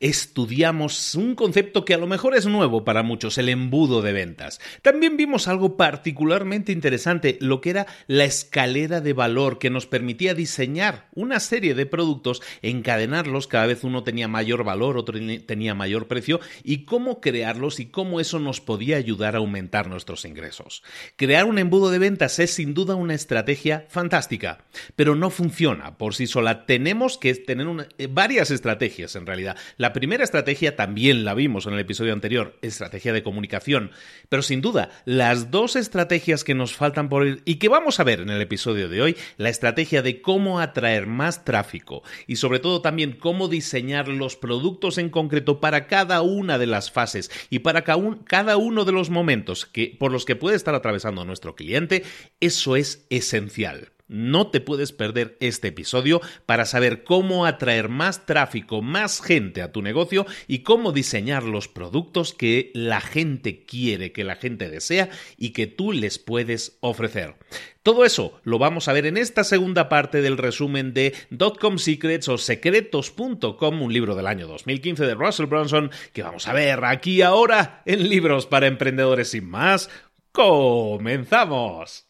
estudiamos un concepto que a lo mejor es nuevo para muchos, el embudo de ventas. También vimos algo particularmente interesante, lo que era la escalera de valor que nos permitía diseñar una serie de productos, encadenarlos, cada vez uno tenía mayor valor, otro tenía mayor precio, y cómo crearlos y cómo eso nos podía ayudar a aumentar nuestros ingresos. Crear un embudo de ventas es sin duda una estrategia fantástica, pero no funciona por sí sola. Tenemos que tener eh, varias estrategias en realidad. La primera estrategia también la vimos en el episodio anterior, estrategia de comunicación, pero sin duda, las dos estrategias que nos faltan por ir y que vamos a ver en el episodio de hoy, la estrategia de cómo atraer más tráfico y sobre todo también cómo diseñar los productos en concreto para cada una de las fases y para cada uno de los momentos que, por los que puede estar atravesando nuestro cliente, eso es esencial. No te puedes perder este episodio para saber cómo atraer más tráfico, más gente a tu negocio y cómo diseñar los productos que la gente quiere, que la gente desea y que tú les puedes ofrecer. Todo eso lo vamos a ver en esta segunda parte del resumen de Dotcom Secrets o secretos.com, un libro del año 2015 de Russell Brunson, que vamos a ver aquí ahora en Libros para Emprendedores sin más. ¡Comenzamos!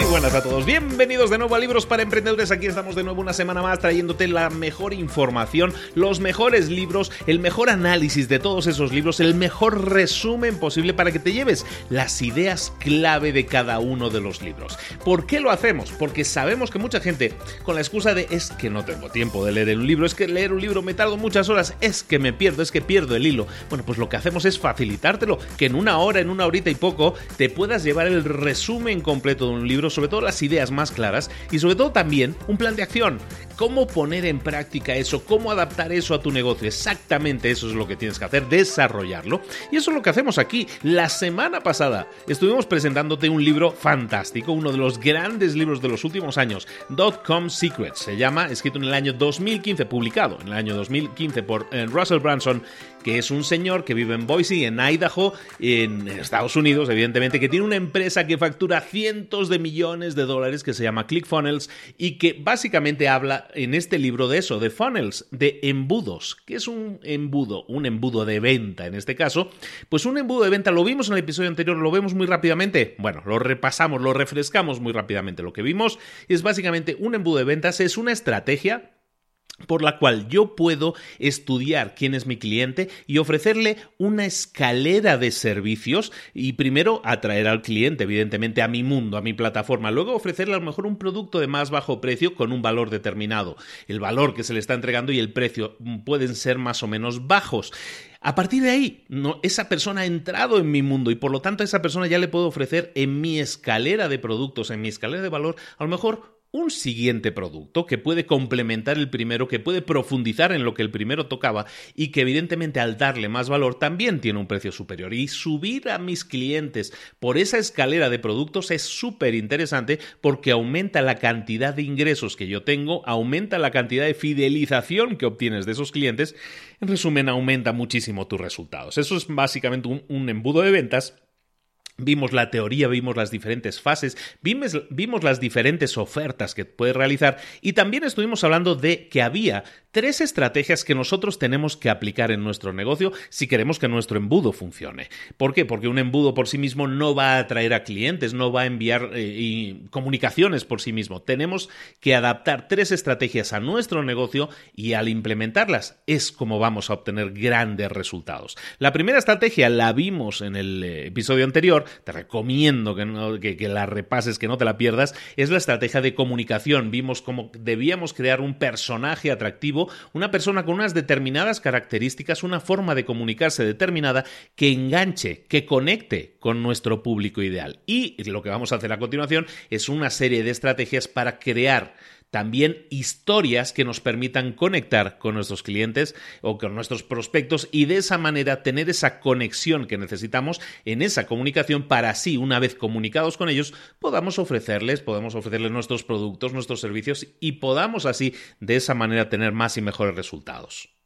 Muy buenas a todos, bienvenidos de nuevo a Libros para Emprendedores. Aquí estamos de nuevo una semana más trayéndote la mejor información, los mejores libros, el mejor análisis de todos esos libros, el mejor resumen posible para que te lleves las ideas clave de cada uno de los libros. ¿Por qué lo hacemos? Porque sabemos que mucha gente, con la excusa de es que no tengo tiempo de leer un libro, es que leer un libro me tardo muchas horas, es que me pierdo, es que pierdo el hilo. Bueno, pues lo que hacemos es facilitártelo, que en una hora, en una horita y poco, te puedas llevar el resumen completo de un libro sobre todo las ideas más claras y sobre todo también un plan de acción. ¿Cómo poner en práctica eso? ¿Cómo adaptar eso a tu negocio? Exactamente eso es lo que tienes que hacer, desarrollarlo. Y eso es lo que hacemos aquí. La semana pasada estuvimos presentándote un libro fantástico, uno de los grandes libros de los últimos años, .com Secrets. Se llama, escrito en el año 2015, publicado en el año 2015 por eh, Russell Branson, que es un señor que vive en Boise, en Idaho, en Estados Unidos, evidentemente, que tiene una empresa que factura cientos de millones de dólares que se llama ClickFunnels y que básicamente habla en este libro de eso, de funnels, de embudos. ¿Qué es un embudo? Un embudo de venta en este caso. Pues un embudo de venta, lo vimos en el episodio anterior, lo vemos muy rápidamente. Bueno, lo repasamos, lo refrescamos muy rápidamente. Lo que vimos es básicamente un embudo de ventas, es una estrategia por la cual yo puedo estudiar quién es mi cliente y ofrecerle una escalera de servicios y primero atraer al cliente, evidentemente, a mi mundo, a mi plataforma, luego ofrecerle a lo mejor un producto de más bajo precio con un valor determinado. El valor que se le está entregando y el precio pueden ser más o menos bajos. A partir de ahí, no, esa persona ha entrado en mi mundo y por lo tanto a esa persona ya le puedo ofrecer en mi escalera de productos, en mi escalera de valor, a lo mejor un siguiente producto que puede complementar el primero, que puede profundizar en lo que el primero tocaba y que evidentemente al darle más valor también tiene un precio superior. Y subir a mis clientes por esa escalera de productos es súper interesante porque aumenta la cantidad de ingresos que yo tengo, aumenta la cantidad de fidelización que obtienes de esos clientes, en resumen aumenta muchísimo tus resultados. Eso es básicamente un, un embudo de ventas Vimos la teoría, vimos las diferentes fases, vimos, vimos, las diferentes ofertas que puedes realizar y también estuvimos hablando de que había tres estrategias que nosotros tenemos que aplicar en nuestro negocio si queremos que nuestro embudo funcione. ¿Por qué? Porque un embudo por sí mismo no va a atraer a clientes, no va a enviar eh, comunicaciones por sí mismo. Tenemos que adaptar tres estrategias a nuestro negocio y al implementarlas es como vamos a obtener grandes resultados. La primera estrategia la vimos en el eh, episodio anterior, te recomiendo que, que la repases, que no te la pierdas, es la estrategia de comunicación. Vimos cómo debíamos crear un personaje atractivo una persona con unas determinadas características, una forma de comunicarse determinada que enganche, que conecte con nuestro público ideal. Y lo que vamos a hacer a continuación es una serie de estrategias para crear también historias que nos permitan conectar con nuestros clientes o con nuestros prospectos y de esa manera tener esa conexión que necesitamos en esa comunicación para así, una vez comunicados con ellos, podamos ofrecerles, podamos ofrecerles nuestros productos, nuestros servicios y podamos así de esa manera tener más y mejores resultados.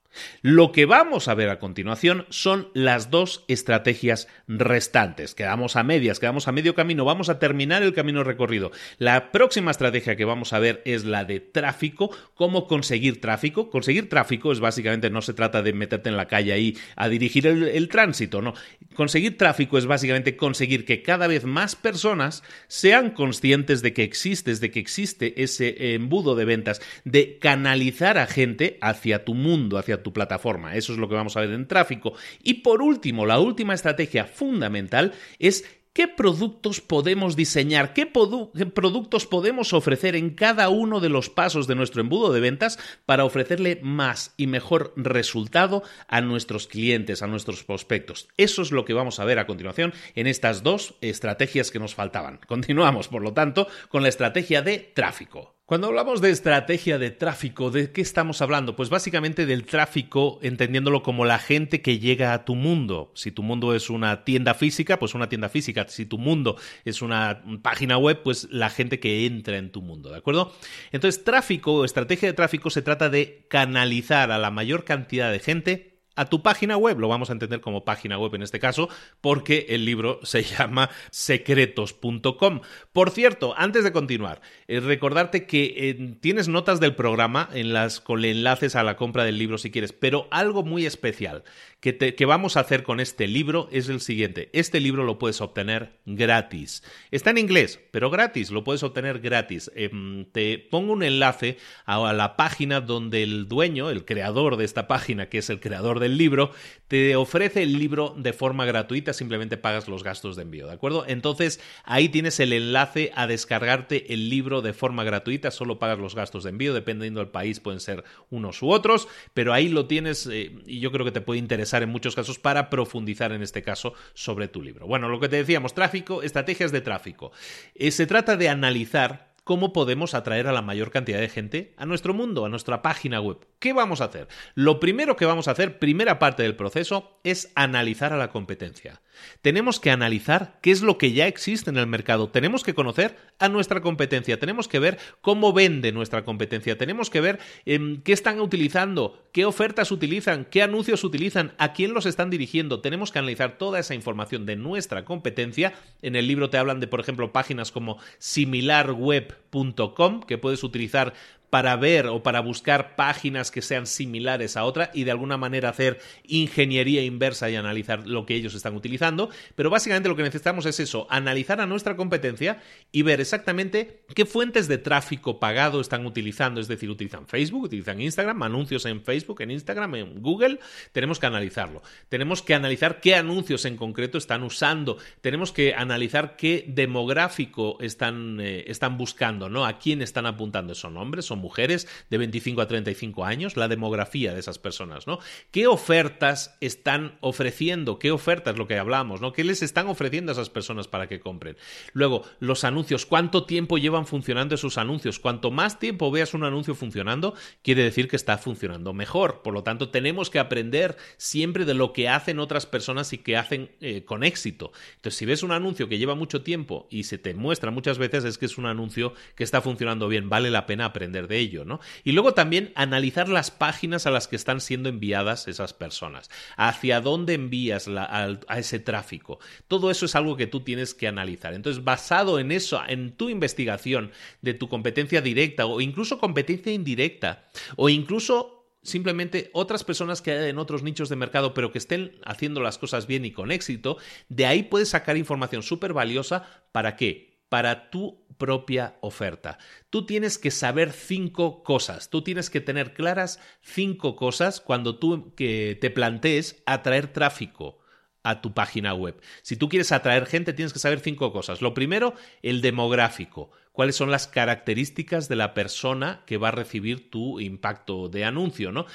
Lo que vamos a ver a continuación son las dos estrategias restantes. Quedamos a medias, quedamos a medio camino, vamos a terminar el camino recorrido. La próxima estrategia que vamos a ver es la de tráfico, cómo conseguir tráfico. Conseguir tráfico es básicamente, no se trata de meterte en la calle ahí a dirigir el, tránsito, no. Conseguir tráfico es básicamente conseguir que cada vez más personas sean conscientes de que existes, de que existe ese embudo de ventas, de canalizar a gente hacia tu mundo, hacia tu plataforma. Eso es lo que vamos a ver en tráfico. Y por último, la última estrategia fundamental es ¿Qué productos podemos diseñar? ¿Qué, productos podemos ofrecer en cada uno de los pasos de nuestro embudo de ventas para ofrecerle más y mejor resultado a nuestros clientes, a nuestros prospectos? Eso es lo que vamos a ver a continuación en estas dos estrategias que nos faltaban. Continuamos, por lo tanto, con la estrategia de tráfico. Cuando hablamos de estrategia de tráfico, ¿de qué estamos hablando? Pues básicamente del tráfico, entendiéndolo como la gente que llega a tu mundo. Si tu mundo es una tienda física, pues una tienda física. Si tu mundo es una página web, pues la gente que entra en tu mundo, ¿de acuerdo? Entonces, tráfico, estrategia de tráfico se trata de canalizar a la mayor cantidad de gente a tu página web, lo vamos a entender como página web en este caso, porque el libro se llama secretos.com. Por cierto, antes de continuar, eh, recordarte que eh, tienes notas del programa en las con enlaces a la compra del libro si quieres, pero algo muy especial que, que vamos a hacer con este libro es el siguiente. Este libro lo puedes obtener gratis. Está en inglés, pero gratis, lo puedes obtener gratis. Em, te pongo un enlace a la página donde el dueño, el creador de esta página, que es el creador del libro, te ofrece el libro de forma gratuita, simplemente pagas los gastos de envío, ¿de acuerdo? Entonces ahí tienes el enlace a descargarte el libro de forma gratuita, solo pagas los gastos de envío, dependiendo del país pueden ser unos u otros, pero ahí lo tienes eh, y yo creo que te puede interesar en muchos casos para profundizar en este caso sobre tu libro. Bueno, lo que te decíamos, tráfico, estrategias de tráfico. Eh, se trata de analizar cómo podemos atraer a la mayor cantidad de gente a nuestro mundo, a nuestra página web. ¿Qué vamos a hacer? Lo primero que vamos a hacer, primera parte del proceso, es analizar a la competencia. Tenemos que analizar qué es lo que ya existe en el mercado. Tenemos que conocer a nuestra competencia. Tenemos que ver cómo vende nuestra competencia. Tenemos que ver em, qué están utilizando, qué ofertas utilizan, qué anuncios utilizan, a quién los están dirigiendo. Tenemos que analizar toda esa información de nuestra competencia. En el libro te hablan de, por ejemplo, páginas como similarweb.com que puedes utilizar para ver o para buscar páginas que sean similares a otra y de alguna manera hacer ingeniería inversa y analizar lo que ellos están utilizando. Pero básicamente lo que necesitamos es eso, analizar a nuestra competencia y ver exactamente qué fuentes de tráfico pagado están utilizando. Es decir, utilizan Facebook, utilizan Instagram, anuncios en Facebook, en Instagram, en Google. Tenemos que analizarlo. Tenemos que analizar qué anuncios en concreto están usando. Tenemos que analizar qué demográfico están, eh, están buscando, ¿no? A quién están apuntando. ¿Son hombres? ¿Son mujeres de 25 a 35 años, la demografía de esas personas, ¿no? ¿Qué ofertas están ofreciendo? ¿Qué ofertas, lo que hablamos, ¿no? ¿Qué les están ofreciendo a esas personas para que compren? Luego, los anuncios, ¿cuánto tiempo llevan funcionando esos anuncios? Cuanto más tiempo veas un anuncio funcionando, quiere decir que está funcionando mejor. Por lo tanto, tenemos que aprender siempre de lo que hacen otras personas y que hacen eh, con éxito. Entonces, si ves un anuncio que lleva mucho tiempo y se te muestra muchas veces, es que es un anuncio que está funcionando bien, vale la pena aprender de ello, ¿no? Y luego también analizar las páginas a las que están siendo enviadas esas personas, hacia dónde envías a, ese tráfico. Todo eso es algo que tú tienes que analizar. Entonces, basado en eso, en tu investigación de tu competencia directa o incluso competencia indirecta o incluso simplemente otras personas que hay en otros nichos de mercado, pero que estén haciendo las cosas bien y con éxito, de ahí puedes sacar información súper valiosa para qué? para tu propia oferta. Tú tienes que saber cinco cosas, tú tienes que tener claras cinco cosas cuando tú que te plantees atraer tráfico a tu página web. Si tú quieres atraer gente, tienes que saber cinco cosas. Lo primero, el demográfico cuáles son las características de la persona que va a recibir tu impacto de anuncio, ¿no?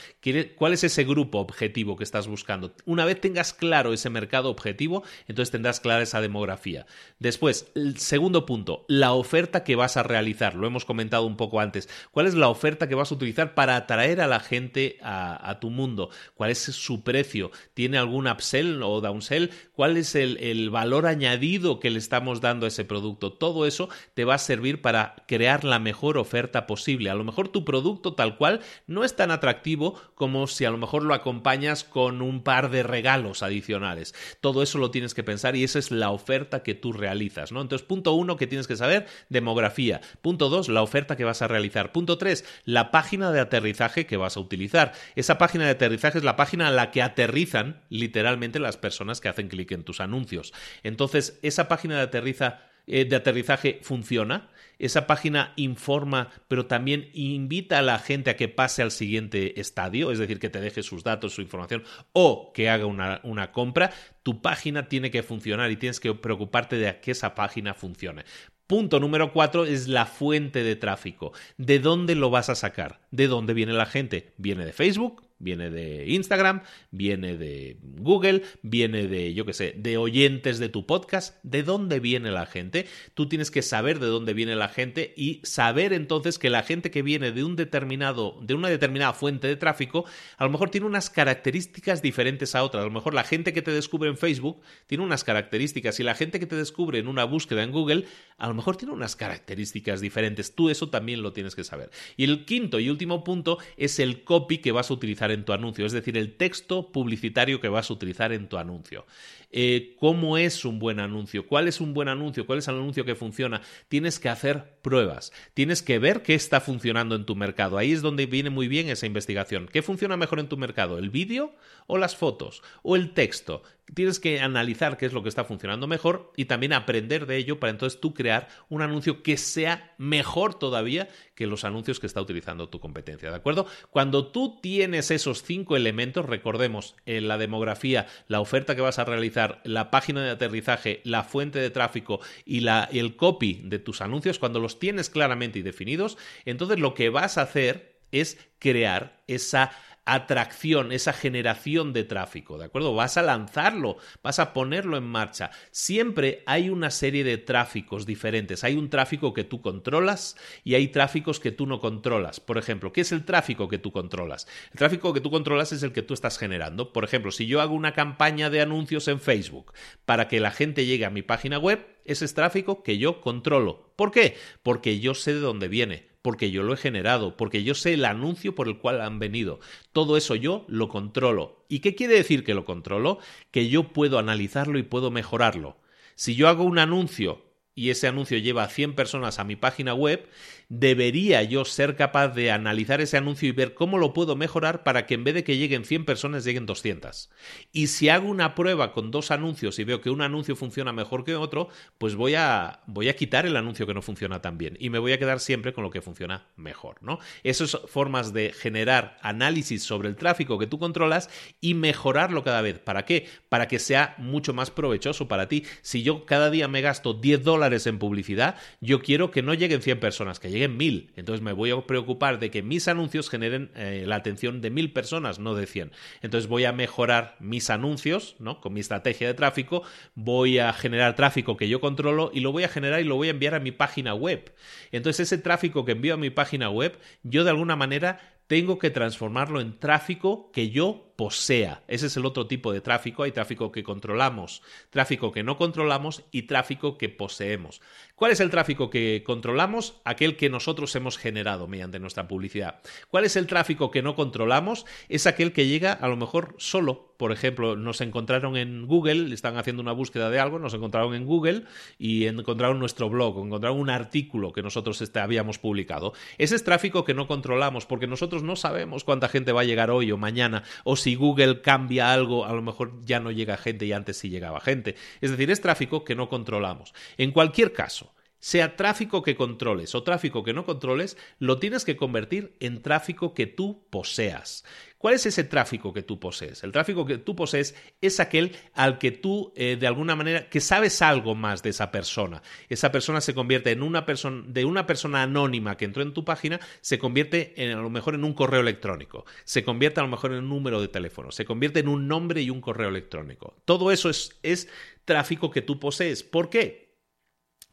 ¿Cuál es ese grupo objetivo que estás buscando? Una vez tengas claro ese mercado objetivo, entonces tendrás clara esa demografía. Después, el segundo punto, la oferta que vas a realizar. Lo hemos comentado un poco antes. ¿Cuál es la oferta que vas a utilizar para atraer a la gente a, tu mundo? ¿Cuál es su precio? ¿Tiene algún upsell o downsell? ¿Cuál es el, el valor añadido que le estamos dando a ese producto? Todo eso te va a servir para crear la mejor oferta posible. A lo mejor tu producto tal cual no es tan atractivo como si a lo mejor lo acompañas con un par de regalos adicionales. Todo eso lo tienes que pensar y esa es la oferta que tú realizas, ¿no? Entonces, punto uno que tienes que saber, demografía. Punto dos, la oferta que vas a realizar. Punto tres, la página de aterrizaje que vas a utilizar. Esa página de aterrizaje es la página a la que aterrizan literalmente las personas que hacen clic en tus anuncios. Entonces, esa página de aterriza eh, de aterrizaje funciona. Esa página informa, pero también invita a la gente a que pase al siguiente estadio, es decir, que te deje sus datos, su información o que haga una, una compra. Tu página tiene que funcionar y tienes que preocuparte de que esa página funcione. Punto número cuatro es la fuente de tráfico. ¿De dónde lo vas a sacar? ¿De dónde viene la gente? ¿Viene de Facebook? Viene de Instagram, viene de Google, viene de, yo qué sé, de oyentes de tu podcast. ¿De dónde viene la gente? Tú tienes que saber de dónde viene la gente y saber entonces que la gente que viene de un determinado, de una determinada fuente de tráfico, a lo mejor tiene unas características diferentes a otras. A lo mejor la gente que te descubre en Facebook tiene unas características y la gente que te descubre en una búsqueda en Google, a lo mejor tiene unas características diferentes. Tú eso también lo tienes que saber. Y el quinto y último punto es el copy que vas a utilizar en tu anuncio, es decir, el texto publicitario que vas a utilizar en tu anuncio. Eh, cómo es un buen anuncio, cuál es un buen anuncio, cuál es el anuncio que funciona. Tienes que hacer pruebas, tienes que ver qué está funcionando en tu mercado. Ahí es donde viene muy bien esa investigación. ¿Qué funciona mejor en tu mercado? ¿El vídeo o las fotos? ¿O el texto? Tienes que analizar qué es lo que está funcionando mejor y también aprender de ello para entonces tú crear un anuncio que sea mejor todavía que los anuncios que está utilizando tu competencia, ¿de acuerdo? Cuando tú tienes esos cinco elementos, recordemos en la demografía, la oferta que vas a realizar, la página de aterrizaje, la fuente de tráfico y el copy de tus anuncios, cuando los tienes claramente y definidos, entonces lo que vas a hacer es crear esa atracción, esa generación de tráfico, ¿de acuerdo? Vas a lanzarlo, vas a ponerlo en marcha. Siempre hay una serie de tráficos diferentes. Hay un tráfico que tú controlas y hay tráficos que tú no controlas. Por ejemplo, ¿qué es el tráfico que tú controlas? El tráfico que tú controlas es el que tú estás generando. Por ejemplo, si yo hago una campaña de anuncios en Facebook para que la gente llegue a mi página web, ese es tráfico que yo controlo. ¿Por qué? Porque yo sé de dónde viene porque yo lo he generado, porque yo sé el anuncio por el cual han venido. Todo eso yo lo controlo. ¿Y qué quiere decir que lo controlo? Que yo puedo analizarlo y puedo mejorarlo. Si yo hago un anuncio y ese anuncio lleva a 100 personas a mi página web, debería yo ser capaz de analizar ese anuncio y ver cómo lo puedo mejorar para que en vez de que lleguen 100 personas lleguen 200. Y si hago una prueba con dos anuncios y veo que un anuncio funciona mejor que otro, pues voy a, voy a quitar el anuncio que no funciona tan bien y me voy a quedar siempre con lo que funciona mejor, ¿no? Esas formas de generar análisis sobre el tráfico que tú controlas y mejorarlo cada vez. ¿Para qué? Para que sea mucho más provechoso para ti. Si yo cada día me gasto 10 dólares en publicidad, yo quiero que no lleguen 100 personas, que lleguen 1000. Entonces me voy a preocupar de que mis anuncios generen eh, la atención de 1000 personas, no de 100. Entonces voy a mejorar mis anuncios, ¿no? Con mi estrategia de tráfico, voy a generar tráfico que yo controlo y lo voy a generar y lo voy a enviar a mi página web. Entonces ese tráfico que envío a mi página web, yo de alguna manera tengo que transformarlo en tráfico que yo posea. Ese es el otro tipo de tráfico. Hay tráfico que controlamos, tráfico que no controlamos y tráfico que poseemos. ¿Cuál es el tráfico que controlamos? Aquel que nosotros hemos generado mediante nuestra publicidad. ¿Cuál es el tráfico que no controlamos? Es aquel que llega a lo mejor solo. Por ejemplo, nos encontraron en Google, están haciendo una búsqueda de algo, nos encontraron en Google y encontraron nuestro blog, encontraron un artículo que nosotros este, habíamos publicado. Ese es tráfico que no controlamos porque nosotros no sabemos cuánta gente va a llegar hoy o mañana o si si Google cambia algo, a lo mejor ya no llega gente y antes sí llegaba gente. Es decir, es tráfico que no controlamos. En cualquier caso, sea tráfico que controles o tráfico que no controles, lo tienes que convertir en tráfico que tú poseas. ¿Cuál es ese tráfico que tú posees? El tráfico que tú posees es aquel al que tú, eh, de alguna manera, que sabes algo más de esa persona. Esa persona se convierte en una persona, de una persona anónima que entró en tu página, se convierte en, a lo mejor en un correo electrónico, se convierte a lo mejor en un número de teléfono, se convierte en un nombre y un correo electrónico. Todo eso es, es tráfico que tú posees. ¿Por qué?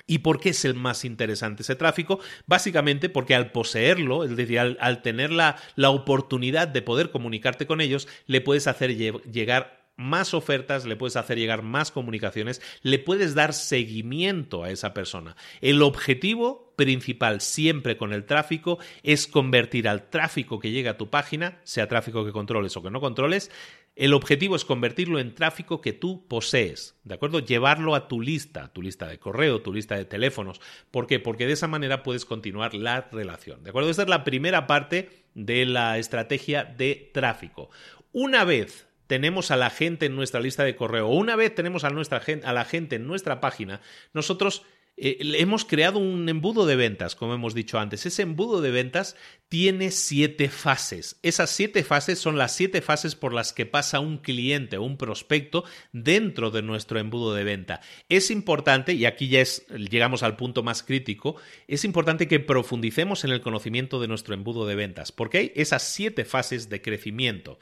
¿Y por qué es el más interesante ese tráfico? Básicamente porque al poseerlo, es decir, al, tener la, la, oportunidad de poder comunicarte con ellos, le puedes hacer llegar más ofertas, le puedes hacer llegar más comunicaciones, le puedes dar seguimiento a esa persona. El objetivo principal siempre con el tráfico es convertir al tráfico que llega a tu página, sea tráfico que controles o que no controles, el objetivo es convertirlo en tráfico que tú posees, ¿de acuerdo? Llevarlo a tu lista, tu lista de correo, tu lista de teléfonos. ¿Por qué? Porque de esa manera puedes continuar la relación, ¿de acuerdo? Esta es la primera parte de la estrategia de tráfico. Una vez tenemos a la gente en nuestra lista de correo, una vez tenemos a, nuestra, a la gente en nuestra página, nosotros eh, hemos creado un embudo de ventas, como hemos dicho antes. Ese embudo de ventas tiene siete fases. Esas siete fases son las siete fases por las que pasa un cliente o un prospecto dentro de nuestro embudo de venta. Es importante, y aquí ya es, llegamos al punto más crítico, es importante que profundicemos en el conocimiento de nuestro embudo de ventas, porque hay esas siete fases de crecimiento.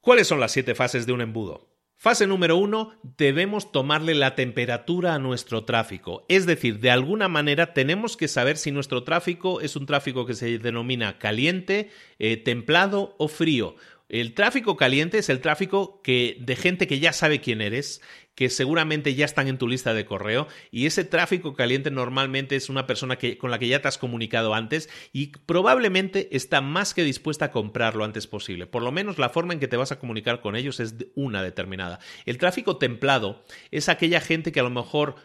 ¿Cuáles son las siete fases de un embudo? Fase número uno, debemos tomarle la temperatura a nuestro tráfico. Es decir, de alguna manera tenemos que saber si nuestro tráfico es un tráfico que se denomina caliente, eh, templado o frío. El tráfico caliente es el tráfico que, de gente que ya sabe quién eres, que seguramente ya están en tu lista de correo y ese tráfico caliente normalmente es una persona que, con la que ya te has comunicado antes y probablemente está más que dispuesta a comprar lo antes posible. Por lo menos la forma en que te vas a comunicar con ellos es una determinada. El tráfico templado es aquella gente que a lo mejor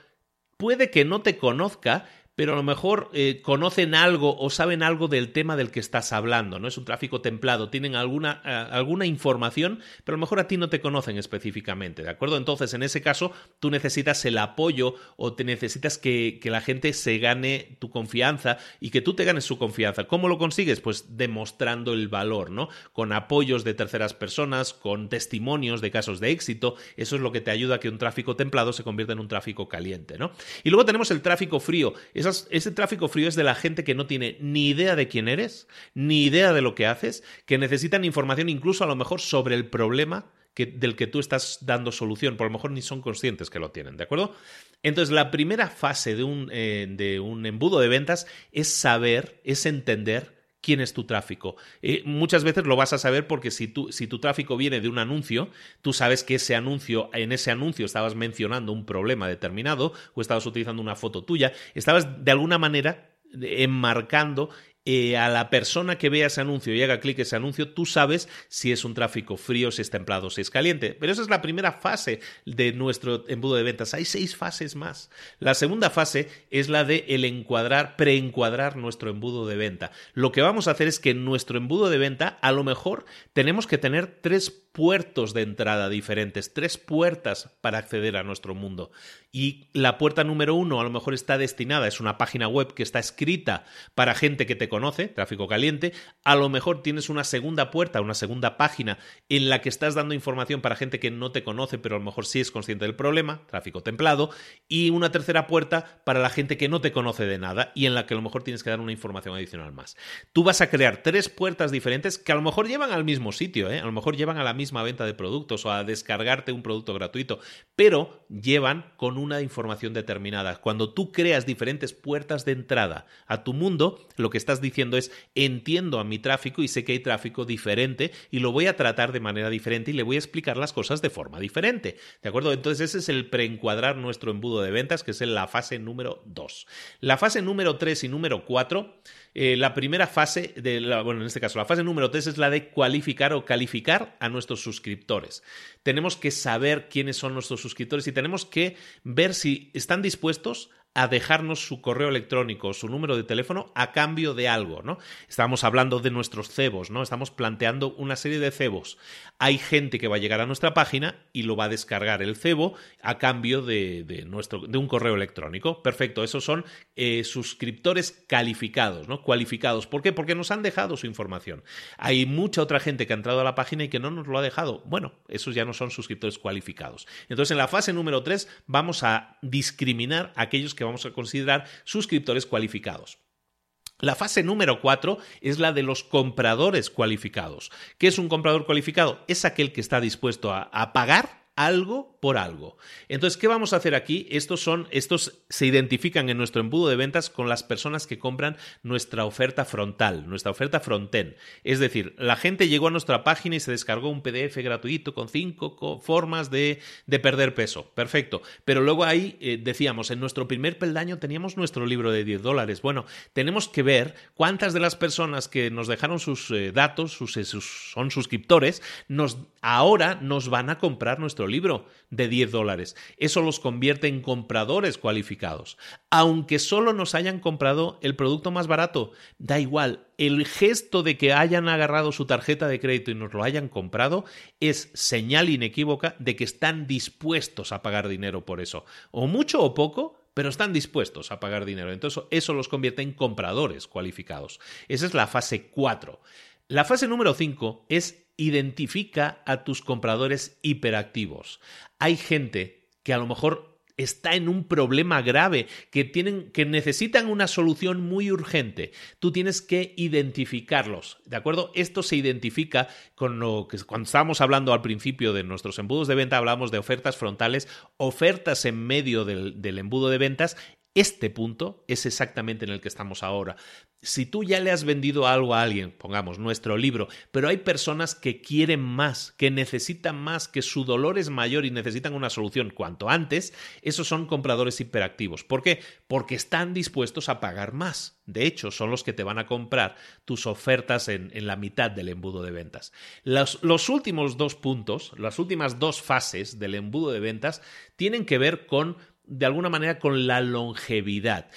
puede que no te conozca, pero a lo mejor eh, conocen algo o saben algo del tema del que estás hablando, ¿no? Es un tráfico templado, tienen alguna, eh, alguna información, pero a lo mejor a ti no te conocen específicamente, ¿de acuerdo? Entonces, en ese caso, tú necesitas el apoyo o te necesitas que, que la gente se gane tu confianza y que tú te ganes su confianza. ¿Cómo lo consigues? Pues demostrando el valor, ¿no? Con apoyos de terceras personas, con testimonios de casos de éxito, eso es lo que te ayuda a que un tráfico templado se convierta en un tráfico caliente, ¿no? Y luego tenemos el tráfico frío ese tráfico frío es de la gente que no tiene ni idea de quién eres, ni idea de lo que haces, que necesitan información incluso a lo mejor sobre el problema del que tú estás dando solución, por lo mejor ni son conscientes que lo tienen, ¿de acuerdo? Entonces, la primera fase de un, eh, de un embudo de ventas es saber, es entender quién es tu tráfico. Eh, muchas veces lo vas a saber porque si, tú, si tu tráfico viene de un anuncio, tú sabes que ese anuncio, en ese anuncio estabas mencionando un problema determinado o estabas utilizando una foto tuya, estabas de alguna manera enmarcando eh, a la persona que vea ese anuncio y haga clic ese anuncio, tú sabes si es un tráfico frío, si es templado, si es caliente. Pero esa es la primera fase de nuestro embudo de ventas. Hay seis fases más. La segunda fase es la de el encuadrar, preencuadrar nuestro embudo de venta. Lo que vamos a hacer es que en nuestro embudo de venta, a lo mejor tenemos que tener tres puertos de entrada diferentes, tres puertas para acceder a nuestro mundo. Y la puerta número uno a lo mejor está destinada, es una página web que está escrita para gente que te conoce, tráfico caliente. A lo mejor tienes una segunda puerta, una segunda página en la que estás dando información para gente que no te conoce, pero a lo mejor sí es consciente del problema, tráfico templado. Y una tercera puerta para la gente que no te conoce de nada y en la que a lo mejor tienes que dar una información adicional más. Tú vas a crear tres puertas diferentes que a lo mejor llevan al mismo sitio, ¿eh? a lo mejor llevan a la misma venta de productos o a descargarte un producto gratuito, pero llevan con una información determinada. Cuando tú creas diferentes puertas de entrada a tu mundo, lo que estás diciendo es entiendo a mi tráfico y sé que hay tráfico diferente y lo voy a tratar de manera diferente y le voy a explicar las cosas de forma diferente. ¿De acuerdo? Entonces ese es el preencuadrar nuestro embudo de ventas, que es la fase número 2. La fase número 3 y número 4 eh, la primera fase, bueno, en este caso, la fase número 3 es la de cualificar o calificar a nuestros suscriptores. Tenemos que saber quiénes son nuestros suscriptores y tenemos que ver si están dispuestos a dejarnos su correo electrónico, su número de teléfono a cambio de algo, ¿no? Estamos hablando de nuestros cebos, ¿no? Estamos planteando una serie de cebos. Hay gente que va a llegar a nuestra página y lo va a descargar el cebo a cambio de, nuestro, de un correo electrónico. Perfecto, esos son eh, suscriptores calificados, ¿no? Cualificados. ¿Por qué? Porque nos han dejado su información. Hay mucha otra gente que ha entrado a la página y que no nos lo ha dejado. Bueno, esos ya no son suscriptores cualificados. Entonces, en la fase número 3 vamos a discriminar a aquellos que vamos a considerar suscriptores cualificados. La fase número 4 es la de los compradores cualificados. ¿Qué es un comprador cualificado? Es aquel que está dispuesto a pagar algo por algo. Entonces, ¿qué vamos a hacer aquí? Estos son, estos se identifican en nuestro embudo de ventas con las personas que compran nuestra oferta frontal, nuestra oferta frontend. Es decir, la gente llegó a nuestra página y se descargó un PDF gratuito con cinco formas de, de perder peso. Perfecto. Pero luego ahí eh, decíamos, en nuestro primer peldaño teníamos nuestro libro de 10 dólares. Bueno, tenemos que ver cuántas de las personas que nos dejaron sus eh, datos, eh, sus, son suscriptores, nos, ahora nos van a comprar nuestro libro de 10 dólares. Eso los convierte en compradores cualificados. Aunque solo nos hayan comprado el producto más barato, da igual. El gesto de que hayan agarrado su tarjeta de crédito y nos lo hayan comprado es señal inequívoca de que están dispuestos a pagar dinero por eso. O mucho o poco, pero están dispuestos a pagar dinero. Entonces eso los convierte en compradores cualificados. Esa es la fase 4. La fase número 5 es identifica a tus compradores hiperactivos. Hay gente que a lo mejor está en un problema grave, que tienen que necesitan una solución muy urgente. Tú tienes que identificarlos, ¿de acuerdo? Esto se identifica con lo que cuando estábamos hablando al principio de nuestros embudos de venta hablamos de ofertas frontales, ofertas en medio del, del embudo de ventas Este punto es exactamente en el que estamos ahora. Si tú ya le has vendido algo a alguien, pongamos nuestro libro, pero hay personas que quieren más, que necesitan más, que su dolor es mayor y necesitan una solución cuanto antes, esos son compradores hiperactivos. ¿Por qué? Porque están dispuestos a pagar más. De hecho, son los que te van a comprar tus ofertas en, la mitad del embudo de ventas. Los, últimos dos puntos, las últimas dos fases del embudo de ventas, tienen que ver con de alguna manera con la longevidad.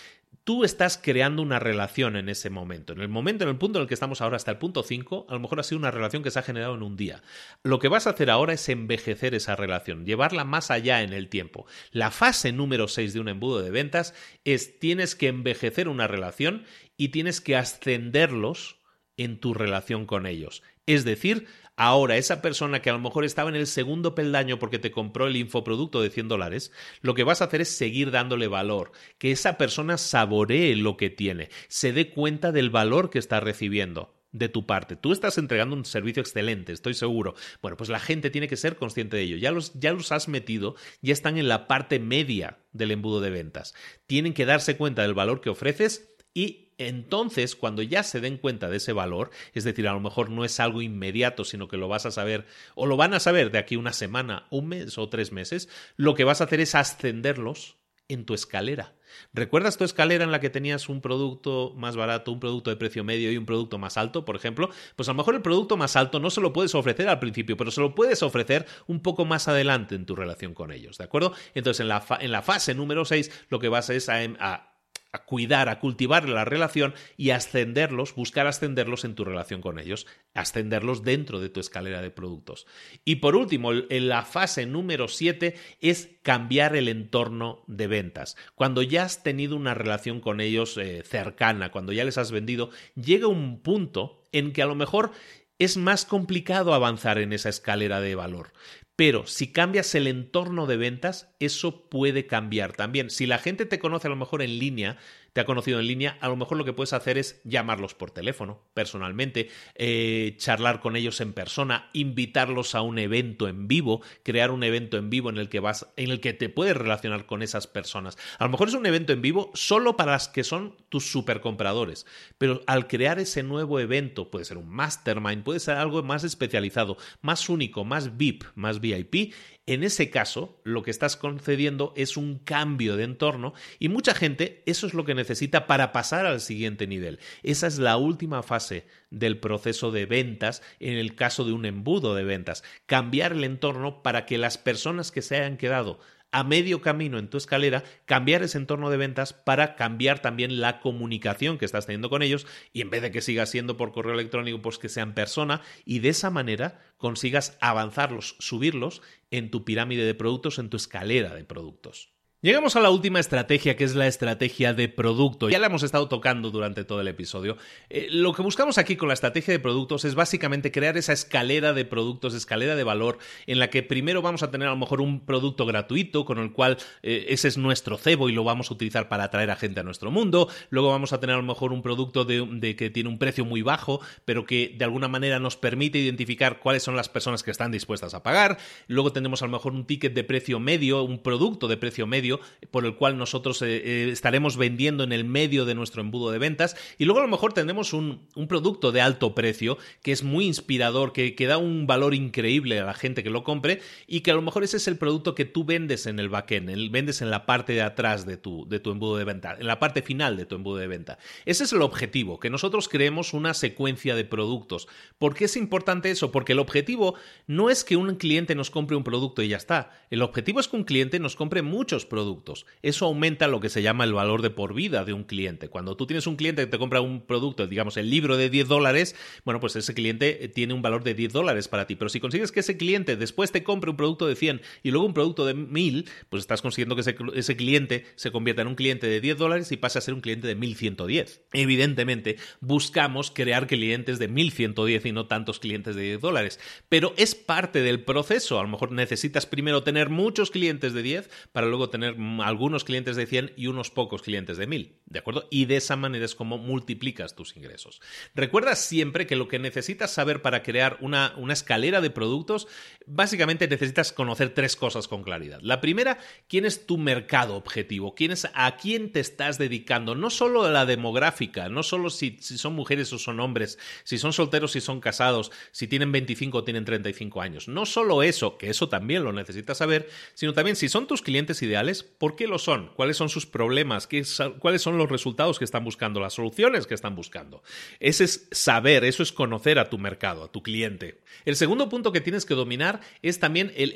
Tú estás creando una relación en ese momento. En el momento, en el punto en el que estamos ahora, hasta el punto 5, a lo mejor ha sido una relación que se ha generado en un día. Lo que vas a hacer ahora es envejecer esa relación, llevarla más allá en el tiempo. La fase número 6 de un embudo de ventas es tienes que envejecer una relación y tienes que ascenderlos en tu relación con ellos. Es decir, Ahora, esa persona que a lo mejor estaba en el segundo peldaño porque te compró el infoproducto de 100 dólares, lo que vas a hacer es seguir dándole valor, que esa persona saboree lo que tiene, se dé cuenta del valor que está recibiendo de tu parte. Tú estás entregando un servicio excelente, estoy seguro. Bueno, pues la gente tiene que ser consciente de ello. Ya los, ya los has metido, ya están en la parte media del embudo de ventas. Tienen que darse cuenta del valor que ofreces y entonces, cuando ya se den cuenta de ese valor, es decir, a lo mejor no es algo inmediato, sino que lo vas a saber o lo van a saber de aquí una semana, un mes o tres meses, lo que vas a hacer es ascenderlos en tu escalera. ¿Recuerdas tu escalera en la que tenías un producto más barato, un producto de precio medio y un producto más alto, por ejemplo? Pues a lo mejor el producto más alto no se lo puedes ofrecer al principio, pero se lo puedes ofrecer un poco más adelante en tu relación con ellos, ¿de acuerdo? Entonces, en la, en la fase número 6, lo que vas es a, a a cuidar, a cultivar la relación y ascenderlos, buscar ascenderlos en tu relación con ellos, ascenderlos dentro de tu escalera de productos. Y por último, en la fase número 7 es cambiar el entorno de ventas. Cuando ya has tenido una relación con ellos eh, cercana, cuando ya les has vendido, llega un punto en que a lo mejor es más complicado avanzar en esa escalera de valor. Pero si cambias el entorno de ventas, eso puede cambiar también. Si la gente te conoce a lo mejor en línea, te ha conocido en línea, a lo mejor lo que puedes hacer es llamarlos por teléfono, personalmente, eh, charlar con ellos en persona, invitarlos a un evento en vivo, crear un evento en vivo en el que vas, en el que te puedes relacionar con esas personas. A lo mejor es un evento en vivo solo para las que son tus supercompradores, pero al crear ese nuevo evento, puede ser un mastermind, puede ser algo más especializado, más único, más VIP, más VIP, en ese caso, lo que estás concediendo es un cambio de entorno y mucha gente eso es lo que necesita para pasar al siguiente nivel. Esa es la última fase del proceso de ventas en el caso de un embudo de ventas. Cambiar el entorno para que las personas que se hayan quedado a medio camino en tu escalera, cambiar ese entorno de ventas para cambiar también la comunicación que estás teniendo con ellos y en vez de que siga siendo por correo electrónico, pues que sea en persona y de esa manera consigas avanzarlos, subirlos en tu pirámide de productos, en tu escalera de productos. Llegamos a la última estrategia, que es la estrategia de producto. Ya la hemos estado tocando durante todo el episodio. Eh, lo que buscamos aquí con la estrategia de productos es básicamente crear esa escalera de productos, escalera de valor, en la que primero vamos a tener a lo mejor un producto gratuito, con el cual eh, ese es nuestro cebo y lo vamos a utilizar para atraer a gente a nuestro mundo. Luego vamos a tener a lo mejor un producto de, que tiene un precio muy bajo, pero que de alguna manera nos permite identificar cuáles son las personas que están dispuestas a pagar. Luego tenemos a lo mejor un ticket de precio medio, un producto de precio medio por el cual nosotros eh, eh, estaremos vendiendo en el medio de nuestro embudo de ventas. Y luego a lo mejor tendremos un, producto de alto precio que es muy inspirador, que, que, da un valor increíble a la gente que lo compre y que a lo mejor ese es el producto que tú vendes en el backend, el, vendes en la parte de atrás de tu, de tu embudo de venta, en la parte final de tu embudo de venta. Ese es el objetivo, que nosotros creemos una secuencia de productos. ¿Por qué es importante eso? Porque el objetivo no es que un cliente nos compre un producto y ya está. El objetivo es que un cliente nos compre muchos productos productos. Eso aumenta lo que se llama el valor de por vida de un cliente. Cuando tú tienes un cliente que te compra un producto, digamos el libro de 10 dólares, bueno, pues ese cliente eh, tiene un valor de 10 dólares para ti. Pero si consigues que ese cliente después te compre un producto de 100 y luego un producto de 1000, pues estás consiguiendo que ese, cliente se convierta en un cliente de 10 dólares y pase a ser un cliente de 1110. Evidentemente, buscamos crear clientes de 1110 y no tantos clientes de 10 dólares. Pero es parte del proceso. A lo mejor necesitas primero tener muchos clientes de 10 para luego tener tener algunos clientes de 100 y unos pocos clientes de 1000, ¿de acuerdo? Y de esa manera es como multiplicas tus ingresos. Recuerda siempre que lo que necesitas saber para crear una, una escalera de productos, básicamente necesitas conocer tres cosas con claridad. La primera, ¿quién es tu mercado objetivo? ¿Quién es, ¿A quién te estás dedicando? No solo la demográfica, no solo si, si son mujeres o son hombres, si son solteros, si son casados, si tienen 25 o tienen 35 años. No solo eso, que eso también lo necesitas saber, sino también si son tus clientes ideales, ¿por qué lo son? ¿Cuáles son sus problemas? ¿Qué, ¿Cuáles son los resultados que están buscando? ¿Las soluciones que están buscando? Ese es saber, eso es conocer a tu mercado, a tu cliente. El segundo punto que tienes que dominar es también el,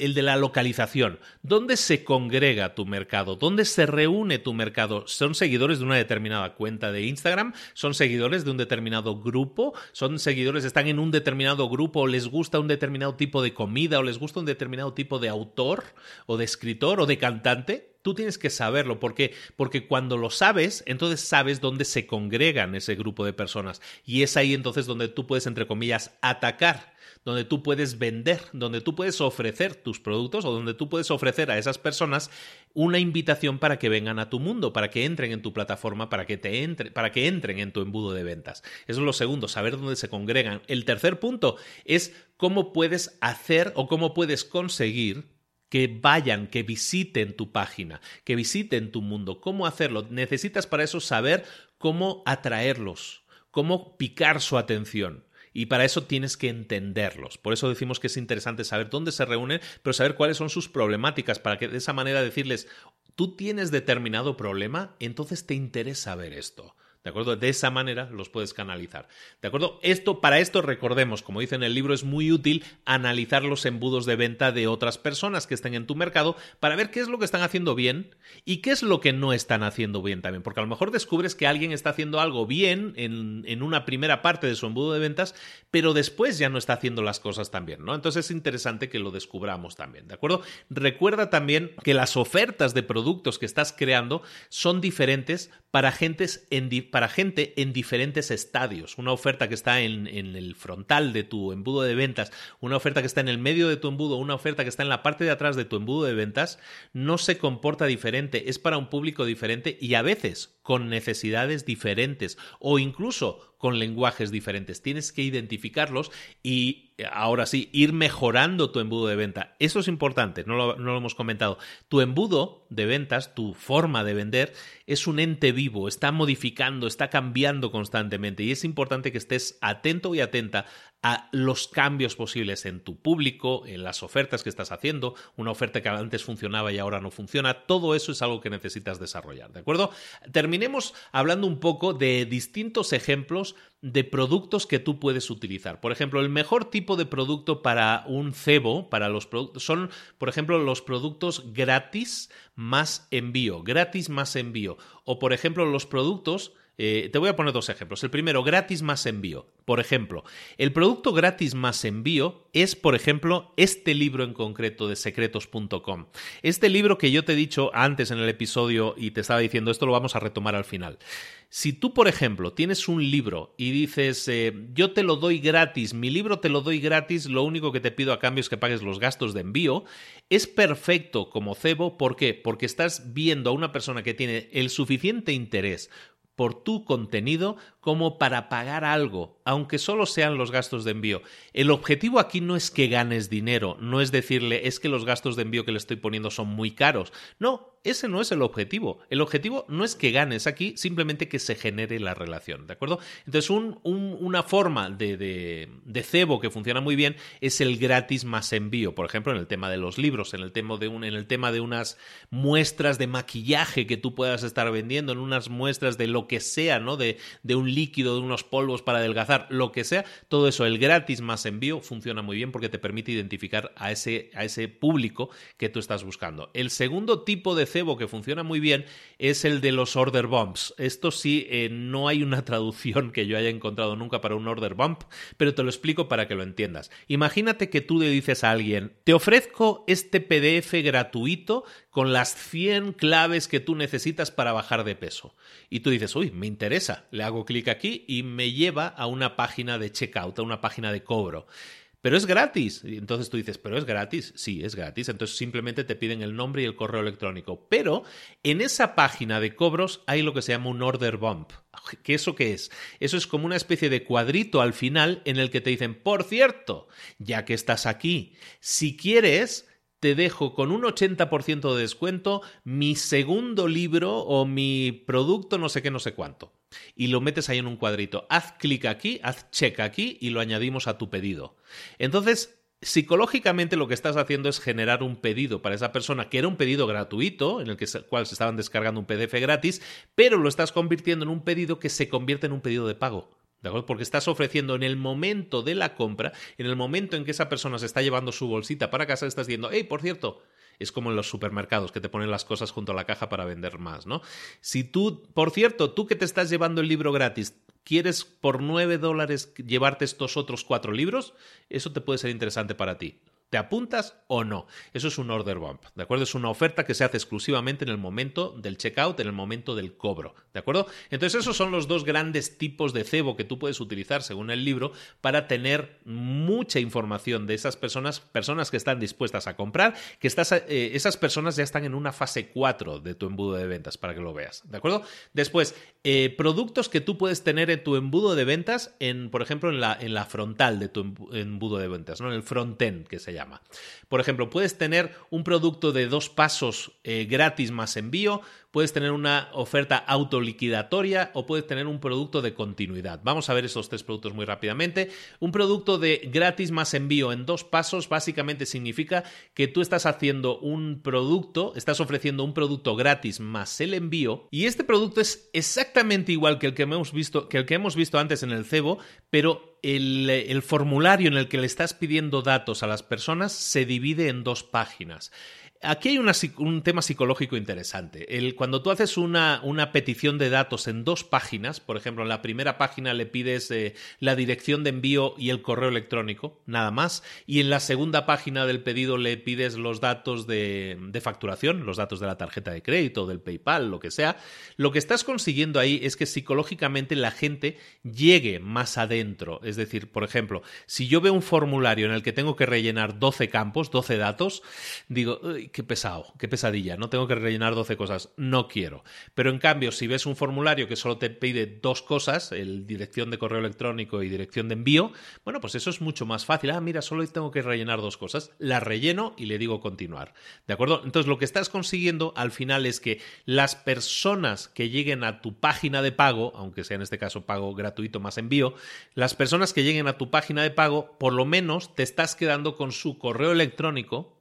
el de la localización. ¿Dónde se congrega tu mercado? ¿Dónde se reúne tu mercado? ¿Son seguidores de una determinada cuenta de Instagram? ¿Son seguidores de un determinado grupo? ¿Son seguidores, están en un determinado grupo o les gusta un determinado tipo de comida o les gusta un determinado tipo de autor o de escritor o de cantante? Tú tienes que saberlo porque, porque cuando lo sabes, entonces sabes dónde se congregan ese grupo de personas y es ahí entonces donde tú puedes, entre comillas, atacar donde tú puedes vender, donde tú puedes ofrecer tus productos o donde tú puedes ofrecer a esas personas una invitación para que vengan a tu mundo, para que entren en tu plataforma, para que te entre, para que entren en tu embudo de ventas. Eso es lo segundo, saber dónde se congregan. El tercer punto es cómo puedes hacer o cómo puedes conseguir que vayan, que visiten tu página, que visiten tu mundo. ¿Cómo hacerlo? Necesitas para eso saber cómo atraerlos, cómo picar su atención. Y para eso tienes que entenderlos. Por eso decimos que es interesante saber dónde se reúnen, pero saber cuáles son sus problemáticas, para que de esa manera decirles, tú tienes determinado problema, entonces te interesa ver esto. ¿De acuerdo? De esa manera los puedes canalizar. ¿De acuerdo? Esto, para esto recordemos, como dice en el libro, es muy útil analizar los embudos de venta de otras personas que estén en tu mercado para ver qué es lo que están haciendo bien y qué es lo que no están haciendo bien también. Porque a lo mejor descubres que alguien está haciendo algo bien en, en una primera parte de su embudo de ventas, pero después ya no está haciendo las cosas tan bien, ¿no? Entonces es interesante que lo descubramos también, ¿de acuerdo? Recuerda también que las ofertas de productos que estás creando son diferentes para, gentes en, para gente en diferentes estadios. Una oferta que está en, en, el frontal de tu embudo de ventas, una oferta que está en el medio de tu embudo, una oferta que está en la parte de atrás de tu embudo de ventas, no se comporta diferente, es para un público diferente y a veces con necesidades diferentes o incluso con lenguajes diferentes. Tienes que identificarlos y ahora sí, ir mejorando tu embudo de venta. Eso es importante, no lo, no lo, hemos comentado. Tu embudo de ventas, tu forma de vender, es un ente vivo, está modificando, está cambiando constantemente y es importante que estés atento y atenta a los cambios posibles en tu público, en las ofertas que estás haciendo, una oferta que antes funcionaba y ahora no funciona, todo eso es algo que necesitas desarrollar, ¿de acuerdo? Terminemos hablando un poco de distintos ejemplos de productos que tú puedes utilizar. Por ejemplo, el mejor tipo de producto para un cebo, para los productos, son, por ejemplo, los productos gratis más envío, gratis más envío. O, por ejemplo, los productos eh, te voy a poner dos ejemplos. El primero, gratis más envío. Por ejemplo, el producto gratis más envío es, por ejemplo, este libro en concreto de secretos.com. Este libro que yo te he dicho antes en el episodio y te estaba diciendo, esto lo vamos a retomar al final. Si tú, por ejemplo, tienes un libro y dices, eh, yo te lo doy gratis, mi libro te lo doy gratis, lo único que te pido a cambio es que pagues los gastos de envío, es perfecto como cebo. ¿Por qué? Porque estás viendo a una persona que tiene el suficiente interés por tu contenido como para pagar algo, aunque solo sean los gastos de envío. El objetivo aquí no es que ganes dinero, no es decirle es que los gastos de envío que le estoy poniendo son muy caros. No, ese no es el objetivo. El objetivo no es que ganes aquí, simplemente que se genere la relación, ¿de acuerdo? Entonces, un, un, una forma de, cebo que funciona muy bien es el gratis más envío. Por ejemplo, en el tema de los libros, en el tema de, un, en el tema de unas muestras de maquillaje que tú puedas estar vendiendo, en unas muestras de lo que sea, ¿no? De, de un líquido, de unos polvos para adelgazar, lo que sea. Todo eso, el gratis más envío, funciona muy bien porque te permite identificar a ese, a ese público que tú estás buscando. El segundo tipo de cebo que funciona muy bien es el de los order bumps. Esto sí, eh, no hay una traducción que yo haya encontrado nunca para un order bump, pero te lo explico para que lo entiendas. Imagínate que tú le dices a alguien, te ofrezco este PDF gratuito con las 100 claves que tú necesitas para bajar de peso. Y tú dices, uy, me interesa. Le hago clic aquí y me lleva a una página de checkout, a una página de cobro. pero es gratis. Entonces tú dices, pero es gratis. Sí, es gratis. Entonces simplemente te piden el nombre y el correo electrónico. Pero en esa página de cobros hay lo que se llama un order bump. ¿Qué eso qué es? Eso es como una especie de cuadrito al final en el que te dicen, por cierto, ya que estás aquí, si quieres, te dejo con un 80% de descuento mi segundo libro o mi producto no sé qué, no sé cuánto. Y lo metes ahí en un cuadrito. Haz clic aquí, haz check aquí y lo añadimos a tu pedido. Entonces, psicológicamente lo que estás haciendo es generar un pedido para esa persona que era un pedido gratuito, en el que, cual se estaban descargando un PDF gratis, pero lo estás convirtiendo en un pedido que se convierte en un pedido de pago. Porque estás ofreciendo en el momento de la compra, en el momento en que esa persona se está llevando su bolsita para casa, estás diciendo, hey, por cierto, es como en los supermercados que te ponen las cosas junto a la caja para vender más, ¿no? Si tú, por cierto, tú que te estás llevando el libro gratis, quieres por nueve dólares llevarte estos otros cuatro libros, eso te puede ser interesante para ti. ¿Te apuntas o no? Eso es un order bump, ¿de acuerdo? Es una oferta que se hace exclusivamente en el momento del checkout, en el momento del cobro, ¿de acuerdo? Entonces esos son los dos grandes tipos de cebo que tú puedes utilizar según el libro para tener mucha información de esas personas, personas que están dispuestas a comprar, que estás, eh, esas personas ya están en una fase 4 de tu embudo de ventas para que lo veas, ¿de acuerdo? Después, eh, productos que tú puedes tener en tu embudo de ventas, en, por ejemplo, en la, en la frontal de tu embudo de ventas, ¿no? En el front-end que se llama llama. Por ejemplo, puedes tener un producto de dos pasos eh, gratis más envío, puedes tener una oferta autoliquidatoria o puedes tener un producto de continuidad. Vamos a ver esos tres productos muy rápidamente. Un producto de gratis más envío en dos pasos básicamente significa que tú estás haciendo un producto, estás ofreciendo un producto gratis más el envío y este producto es exactamente igual que el que hemos visto, que el que hemos visto antes en el cebo, pero el, formulario en el que le estás pidiendo datos a las personas se divide en dos páginas. Aquí hay un tema psicológico interesante. El, cuando tú haces una, petición de datos en dos páginas, por ejemplo, en la primera página le pides eh, la dirección de envío y el correo electrónico, nada más, y en la segunda página del pedido le pides los datos de, de facturación, los datos de la tarjeta de crédito, del PayPal, lo que sea, lo que estás consiguiendo ahí es que psicológicamente la gente llegue más adentro. Es decir, por ejemplo, si yo veo un formulario en el que tengo que rellenar 12 campos, 12 datos, digo, qué pesado, qué pesadilla, no tengo que rellenar 12 cosas, no quiero. Pero en cambio, si ves un formulario que solo te pide dos cosas, el dirección de correo electrónico y dirección de envío, bueno, pues eso es mucho más fácil. Ah, mira, solo tengo que rellenar dos cosas, la relleno y le digo continuar. ¿De acuerdo? Entonces, lo que estás consiguiendo al final es que las personas que lleguen a tu página de pago, aunque sea en este caso pago gratuito más envío, las personas que lleguen a tu página de pago, por lo menos te estás quedando con su correo electrónico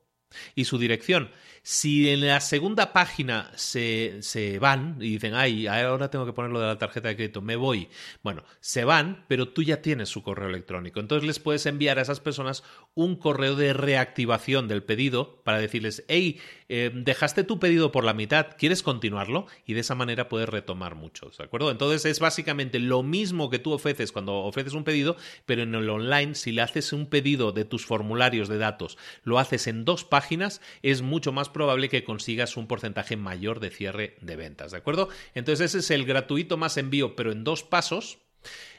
y su dirección. Si en la segunda página se, se, van y dicen, ay, ahora tengo que ponerlo de la tarjeta de crédito, me voy. Bueno, se van, pero tú ya tienes su correo electrónico. Entonces les puedes enviar a esas personas un correo de reactivación del pedido para decirles, hey, eh, dejaste tu pedido por la mitad, ¿quieres continuarlo? Y de esa manera puedes retomar muchos, ¿de acuerdo? Entonces es básicamente lo mismo que tú ofreces cuando ofreces un pedido, pero en el online, si le haces un pedido de tus formularios de datos, lo haces en dos páginas, es mucho más probable que consigas un porcentaje mayor de cierre de ventas, ¿de acuerdo? Entonces ese es el gratuito más envío, pero en dos pasos.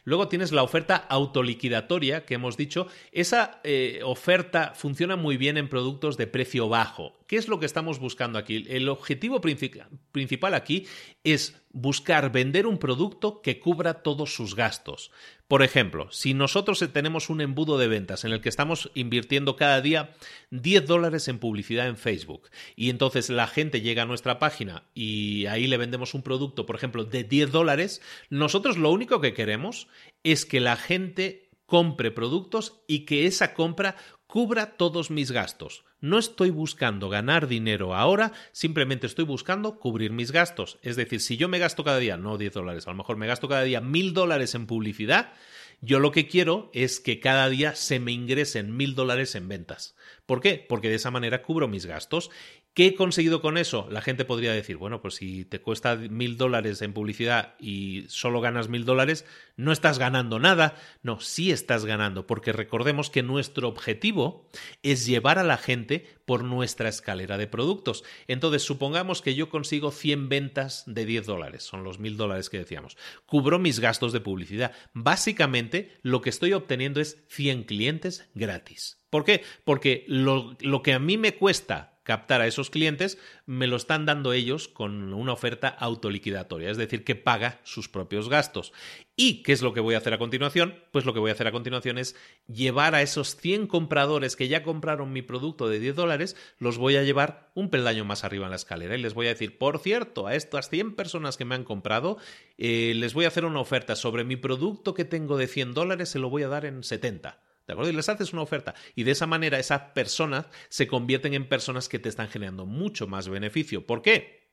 Luego tienes la oferta autoliquidatoria que hemos dicho. Esa eh, oferta funciona muy bien en productos de precio bajo. ¿Qué es lo que estamos buscando aquí? El objetivo principal aquí es buscar vender un producto que cubra todos sus gastos. Por ejemplo, si nosotros tenemos un embudo de ventas en el que estamos invirtiendo cada día 10 dólares en publicidad en Facebook y entonces la gente llega a nuestra página y ahí le vendemos un producto, por ejemplo, de 10 dólares, nosotros lo único que queremos es que la gente compre productos y que esa compra cubra todos mis gastos. No estoy buscando ganar dinero ahora, simplemente estoy buscando cubrir mis gastos. Es decir, si yo me gasto cada día, no 10 dólares, a lo mejor me gasto cada día mil dólares en publicidad, yo lo que quiero es que cada día se me ingresen mil dólares en ventas. ¿Por qué? Porque de esa manera cubro mis gastos ¿Qué he conseguido con eso? La gente podría decir, bueno, pues si te cuesta mil dólares en publicidad y solo ganas mil dólares, no estás ganando nada. No, sí estás ganando, porque recordemos que nuestro objetivo es llevar a la gente por nuestra escalera de productos. Entonces, supongamos que yo consigo 100 ventas de 10 dólares, son los mil dólares que decíamos. Cubro mis gastos de publicidad. Básicamente, lo que estoy obteniendo es 100 clientes gratis. ¿Por qué? Porque lo, lo que a mí me cuesta captar a esos clientes, me lo están dando ellos con una oferta autoliquidatoria, es decir, que paga sus propios gastos. ¿Y qué es lo que voy a hacer a continuación? Pues lo que voy a hacer a continuación es llevar a esos 100 compradores que ya compraron mi producto de 10 dólares, los voy a llevar un peldaño más arriba en la escalera y les voy a decir, por cierto, a estas 100 personas que me han comprado, eh, les voy a hacer una oferta sobre mi producto que tengo de 100 dólares, se lo voy a dar en 70. ¿De acuerdo? Y les haces una oferta. Y de esa manera esas personas se convierten en personas que te están generando mucho más beneficio. ¿Por qué?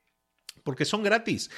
Porque son gratis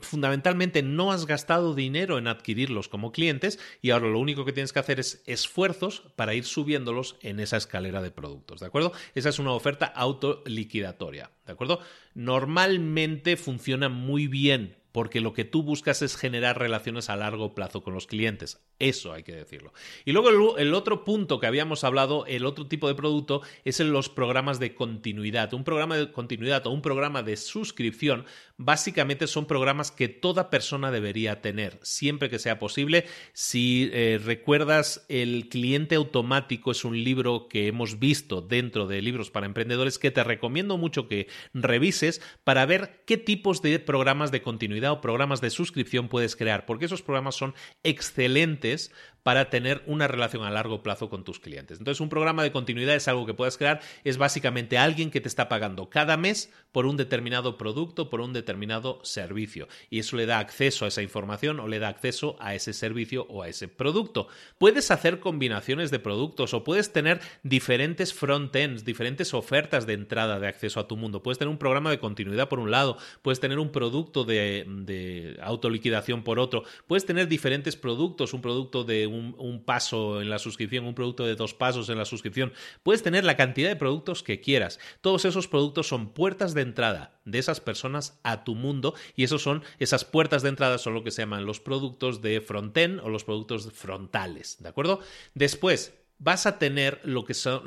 fundamentalmente no has gastado dinero en adquirirlos como clientes y ahora lo único que tienes que hacer es esfuerzos para ir subiéndolos en esa escalera de productos, ¿de acuerdo? Esa es una oferta autoliquidatoria, ¿de acuerdo? Normalmente funciona muy bien porque lo que tú buscas es generar relaciones a largo plazo con los clientes. Eso hay que decirlo. Y luego el, otro punto que habíamos hablado, el otro tipo de producto, es en los programas de continuidad. Un programa de continuidad o un programa de suscripción básicamente son programas que toda persona debería tener, siempre que sea posible. Si eh, recuerdas, el cliente automático es un libro que hemos visto dentro de libros para emprendedores que te recomiendo mucho que revises para ver qué tipos de programas de continuidad o programas de suscripción puedes crear, porque esos programas son excelentes para tener una relación a largo plazo con tus clientes. Entonces, un programa de continuidad es algo que puedes crear, es básicamente alguien que te está pagando cada mes por un determinado producto, por un determinado servicio. Y eso le da acceso a esa información o le da acceso a ese servicio o a ese producto. Puedes hacer combinaciones de productos o puedes tener diferentes frontends, diferentes ofertas de entrada de acceso a tu mundo. Puedes tener un programa de continuidad por un lado, puedes tener un producto de, de autoliquidación por otro, puedes tener diferentes productos, un producto de un, paso en la suscripción, un producto de dos pasos en la suscripción. Puedes tener la cantidad de productos que quieras. Todos esos productos son puertas de entrada de esas personas a tu mundo y esos son esas puertas de entrada son lo que se llaman los productos de frontend o los productos frontales, ¿de acuerdo? Después, vas a tener lo que son,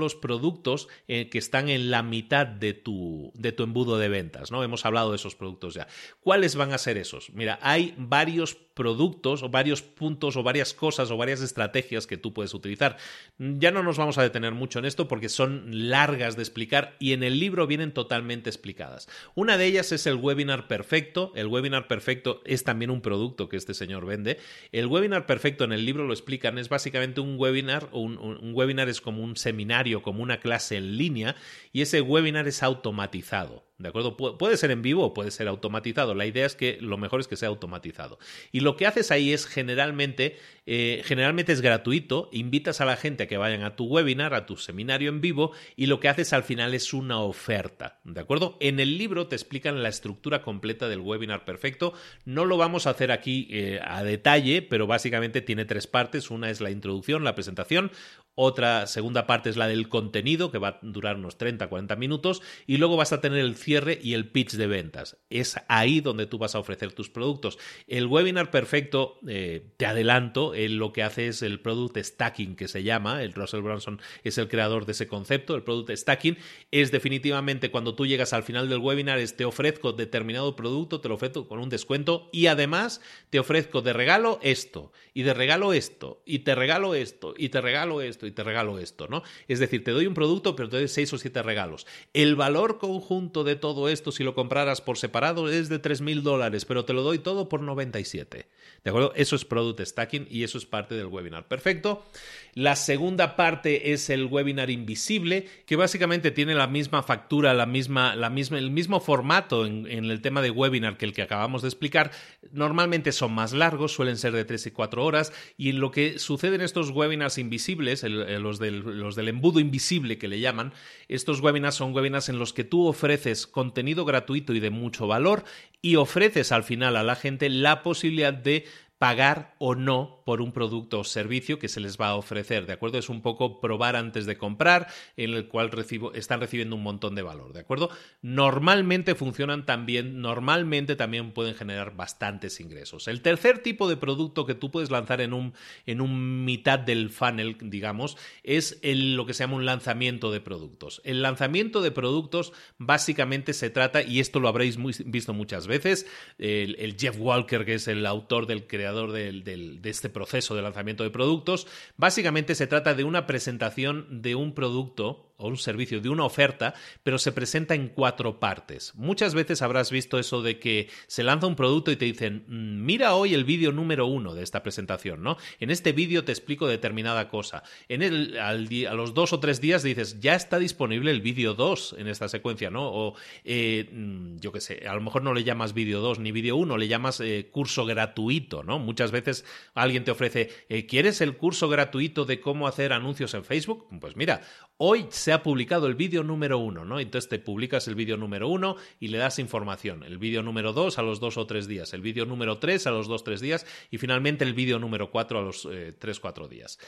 los productos eh, que están en la mitad de tu, de tu embudo de ventas, ¿no? Hemos hablado de esos productos ya. ¿Cuáles van a ser esos? Mira, hay varios productos o varios puntos o varias cosas o varias estrategias que tú puedes utilizar. Ya no nos vamos a detener mucho en esto porque son largas de explicar y en el libro vienen totalmente explicadas. Una de ellas es el webinar perfecto. El webinar perfecto es también un producto que este señor vende. El webinar perfecto en el libro lo explican, es básicamente un webinar, un, un webinar es como un seminario, como una clase en línea y ese webinar es automatizado. ¿De acuerdo? puede ser en vivo o puede ser automatizado. La idea es que lo mejor es que sea automatizado. Y lo que haces ahí es generalmente, eh, generalmente es gratuito, invitas a la gente a que vayan a tu webinar, a tu seminario en vivo, y lo que haces al final es una oferta. ¿De acuerdo? En el libro te explican la estructura completa del webinar perfecto. No lo vamos a hacer aquí eh, a detalle, pero básicamente tiene tres partes. Una es la introducción, la presentación, otra segunda parte es la del contenido, que va a durar unos 30-40 minutos, y luego vas a tener el cierre y el pitch de ventas. Es ahí donde tú vas a ofrecer tus productos. El webinar perfecto, eh, te adelanto, lo que hace es el product stacking, que se llama, el Russell Brunson es el creador de ese concepto, el product stacking, es definitivamente cuando tú llegas al final del webinar, es te ofrezco determinado producto, te lo ofrezco con un descuento y además te ofrezco de regalo esto, y de regalo esto, y te regalo esto, y te regalo esto y te regalo esto, ¿no? Es decir, te doy un producto, pero te doy seis o siete regalos. El valor conjunto de todo esto, si lo compraras por separado, es de tres mil dólares, pero te lo doy todo por 97. ¿De acuerdo? Eso es Product Stacking y eso es parte del webinar. Perfecto. La segunda parte es el webinar invisible, que básicamente tiene la misma factura, la misma, la misma, el mismo formato en, el tema de webinar que el que acabamos de explicar. Normalmente son más largos, suelen ser de 3 y 4 horas, y lo que sucede en estos webinars invisibles, los, del, los del embudo invisible que le llaman, estos webinars son webinars en los que tú ofreces contenido gratuito y de mucho valor y ofreces al final a la gente la posibilidad de pagar o no por un producto o servicio que se les va a ofrecer, ¿de acuerdo? Es un poco probar antes de comprar, en el cual están recibiendo un montón de valor, ¿de acuerdo? Normalmente funcionan también, normalmente también pueden generar bastantes ingresos. El tercer tipo de producto que tú puedes lanzar en un, en un mitad del funnel, digamos, es lo que se llama un lanzamiento de productos. El lanzamiento de productos básicamente se trata, y esto lo habréis visto muchas veces, el, el Jeff Walker, que es el autor del creador de este proceso de lanzamiento de productos. Básicamente se trata de una presentación de un producto o un servicio, de una oferta, pero se presenta en cuatro partes. Muchas veces habrás visto eso de que se lanza un producto y te dicen, mm, mira hoy el vídeo número uno de esta presentación, ¿no? En este vídeo te explico determinada cosa. En el, al a los dos o tres días dices, ya está disponible el vídeo dos en esta secuencia, ¿no? O eh, mm, yo qué sé, a lo mejor no le llamas vídeo dos ni vídeo uno, le llamas eh, curso gratuito, ¿no? Muchas veces alguien te ofrece, eh, ¿quieres el curso gratuito de cómo hacer anuncios en Facebook? Pues mira, hoy se ha publicado el vídeo número uno, ¿no? Entonces te publicas el vídeo número uno y le das información. El vídeo número dos a los dos o tres días. El vídeo número tres a los dos o tres días. Y finalmente el vídeo número cuatro a los eh, tres cuatro días.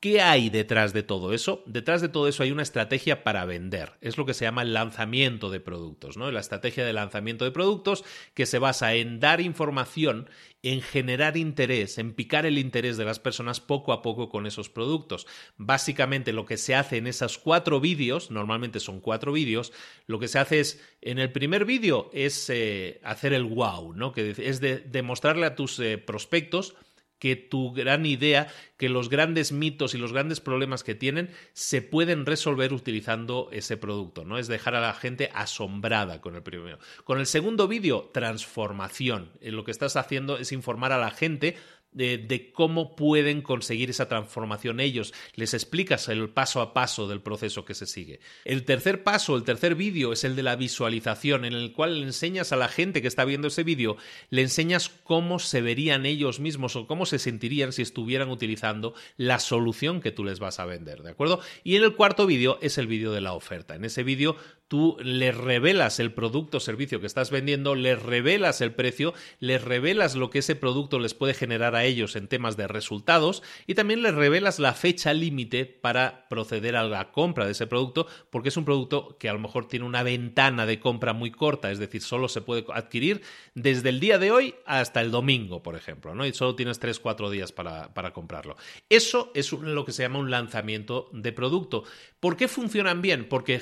¿Qué hay detrás de todo eso? Detrás de todo eso hay una estrategia para vender. Es lo que se llama el lanzamiento de productos, ¿no? La estrategia de lanzamiento de productos que se basa en dar información, en generar interés, en picar el interés de las personas poco a poco con esos productos. Básicamente lo que se hace en esos cuatro vídeos, normalmente son cuatro vídeos, lo que se hace es, en el primer vídeo es eh, hacer el wow, ¿no? Que es de demostrarle a tus eh, prospectos que tu gran idea, que los grandes mitos y los grandes problemas que tienen se pueden resolver utilizando ese producto, ¿no? Es dejar a la gente asombrada con el primero. Con el segundo vídeo, transformación. Eh, lo que estás haciendo es informar a la gente de, cómo pueden conseguir esa transformación ellos. Les explicas el paso a paso del proceso que se sigue. El tercer paso, el tercer vídeo es el de la visualización, en el cual le enseñas a la gente que está viendo ese vídeo, le enseñas cómo se verían ellos mismos o cómo se sentirían si estuvieran utilizando la solución que tú les vas a vender, ¿de acuerdo? Y en el cuarto vídeo es el vídeo de la oferta. En ese vídeo tú les revelas el producto o servicio que estás vendiendo, les revelas el precio, les revelas lo que ese producto les puede generar a ellos en temas de resultados y también les revelas la fecha límite para proceder a la compra de ese producto porque es un producto que a lo mejor tiene una ventana de compra muy corta, es decir, solo se puede adquirir desde el día de hoy hasta el domingo, por ejemplo, ¿no? Y solo tienes 3-4 días para, para comprarlo. Eso es lo que se llama un lanzamiento de producto. ¿Por qué funcionan bien? Porque,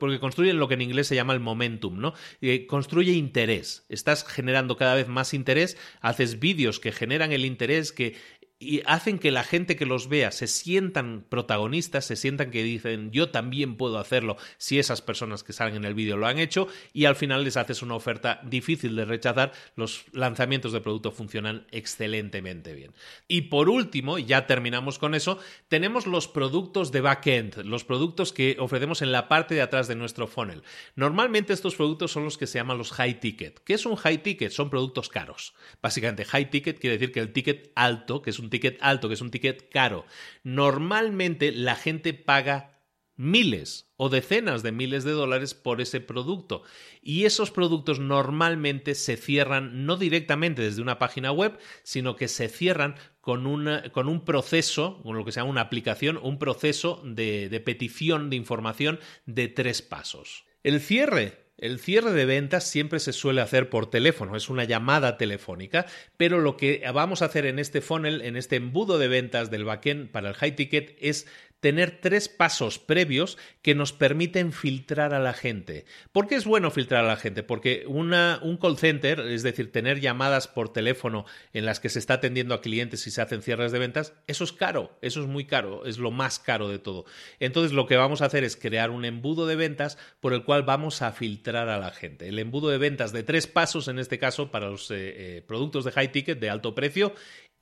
porque construyen lo que en inglés se llama el momentum, ¿no? Eh, construye interés. Estás generando cada vez más interés, haces vídeos que generan el interés, que y hacen que la gente que los vea se sientan protagonistas, se sientan que dicen yo también puedo hacerlo si esas personas que salen en el vídeo lo han hecho y al final les haces una oferta difícil de rechazar, los lanzamientos de producto funcionan excelentemente bien. Y por último, ya terminamos con eso, tenemos los productos de backend, los productos que ofrecemos en la parte de atrás de nuestro funnel. Normalmente estos productos son los que se llaman los high ticket. ¿Qué es un high ticket? Son productos caros. Básicamente high ticket quiere decir que el ticket alto, que es un ticket alto, que es un ticket caro. Normalmente la gente paga miles o decenas de miles de dólares por ese producto. Y esos productos normalmente se cierran no directamente desde una página web, sino que se cierran con, con un proceso, con lo que se llama una aplicación, un proceso de, de petición de información de tres pasos. El cierre el cierre de ventas siempre se suele hacer por teléfono, es una llamada telefónica, pero lo que vamos a hacer en este funnel, en este embudo de ventas del backend para el high ticket, es tener tres pasos previos que nos permiten filtrar a la gente. ¿Por qué es bueno filtrar a la gente? Porque una, un call center, es decir, tener llamadas por teléfono en las que se está atendiendo a clientes y se hacen cierres de ventas, eso es caro, eso es muy caro, es lo más caro de todo. Entonces lo que vamos a hacer es crear un embudo de ventas por el cual vamos a filtrar a la gente. El embudo de ventas de tres pasos, en este caso, para los eh, eh, productos de high ticket, de alto precio,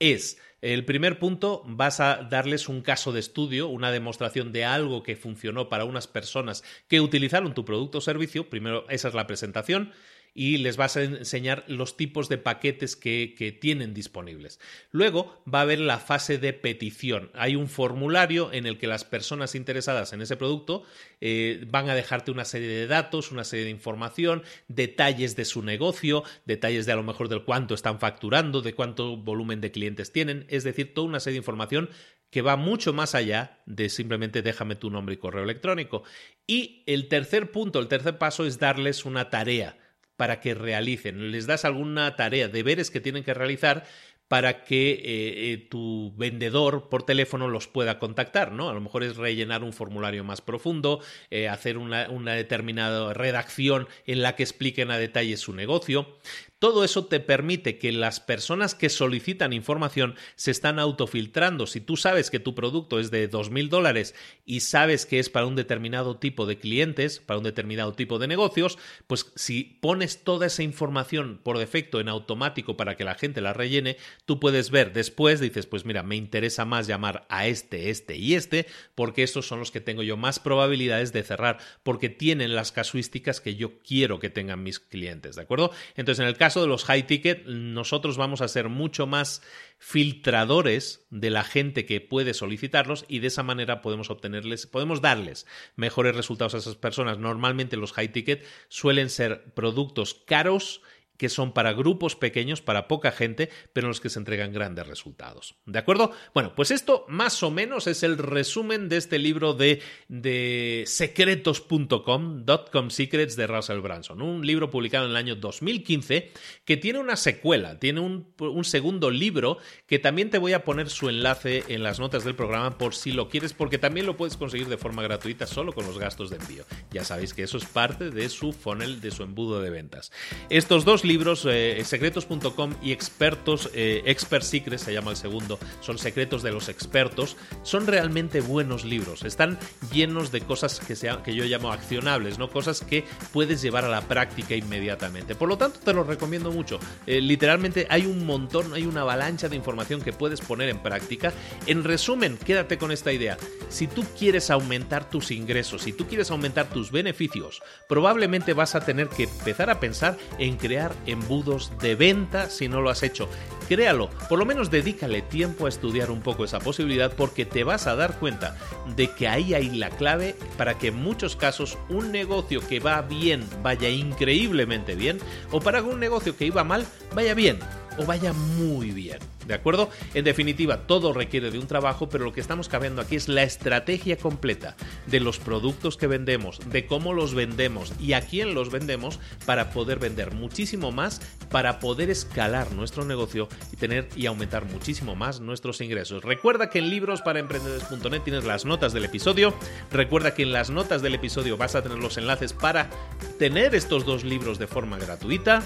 es el primer punto, vas a darles un caso de estudio, una demostración de algo que funcionó para unas personas que utilizaron tu producto o servicio. Primero, esa es la presentación. Y les vas a enseñar los tipos de paquetes que, tienen disponibles. Luego va a haber la fase de petición. Hay un formulario en el que las personas interesadas en ese producto eh, van a dejarte una serie de datos, una serie de información, detalles de su negocio, detalles de a lo mejor del cuánto están facturando, de cuánto volumen de clientes tienen, es decir, toda una serie de información que va mucho más allá de simplemente déjame tu nombre y correo electrónico. Y el tercer punto, el tercer paso es darles una tarea para que realicen. Les das alguna tarea, deberes que tienen que realizar para que eh, eh, tu vendedor por teléfono los pueda contactar, ¿no? A lo mejor es rellenar un formulario más profundo, eh, hacer una, una, determinada redacción en la que expliquen a detalle su negocio. Todo eso te permite que las personas que solicitan información se están autofiltrando. Si tú sabes que tu producto es de dos mil dólares y sabes que es para un determinado tipo de clientes, para un determinado tipo de negocios, pues si pones toda esa información por defecto en automático para que la gente la rellene, tú puedes ver después, dices, pues mira, me interesa más llamar a este, este y este, porque estos son los que tengo yo más probabilidades de cerrar, porque tienen las casuísticas que yo quiero que tengan mis clientes, ¿de acuerdo? Entonces, en el caso de los high ticket, nosotros vamos a ser mucho más filtradores de la gente que puede solicitarlos y de esa manera podemos obtenerles, podemos darles mejores resultados a esas personas. Normalmente los high ticket suelen ser productos caros que son para grupos pequeños, para poca gente, pero en los que se entregan grandes resultados. ¿De acuerdo? Bueno, pues esto más o menos es el resumen de este libro de, de secretos.com, .com Secrets de Russell Branson, un libro publicado en el año 2015 que tiene una secuela, tiene un, un segundo libro que también te voy a poner su enlace en las notas del programa por si lo quieres, porque también lo puedes conseguir de forma gratuita solo con los gastos de envío. Ya sabéis que eso es parte de su funnel, de su embudo de ventas. Estos dos libros libros, eh, secretos.com y expertos, eh, Expert Secrets se llama el segundo, son secretos de los expertos, son realmente buenos libros, están llenos de cosas que, que yo llamo accionables, ¿no? cosas que puedes llevar a la práctica inmediatamente. Por lo tanto, te los recomiendo mucho. Eh, literalmente hay un montón, hay una avalancha de información que puedes poner en práctica. En resumen, quédate con esta idea. Si tú quieres aumentar tus ingresos, si tú quieres aumentar tus beneficios, probablemente vas a tener que empezar a pensar en crear embudos de venta si no lo has hecho. Créalo, por lo menos dedícale tiempo a estudiar un poco esa posibilidad porque te vas a dar cuenta de que ahí hay la clave para que en muchos casos un negocio que va bien vaya increíblemente bien o para un negocio que iba mal vaya bien o vaya muy bien. ¿De acuerdo? En definitiva, todo requiere de un trabajo, pero lo que estamos cambiando aquí es la estrategia completa de los productos que vendemos, de cómo los vendemos y a quién los vendemos para poder vender muchísimo más, para poder escalar nuestro negocio y tener y aumentar muchísimo más nuestros ingresos. Recuerda que en librosparaemprendedores.net tienes las notas del episodio. Recuerda que en las notas del episodio vas a tener los enlaces para tener estos dos libros de forma gratuita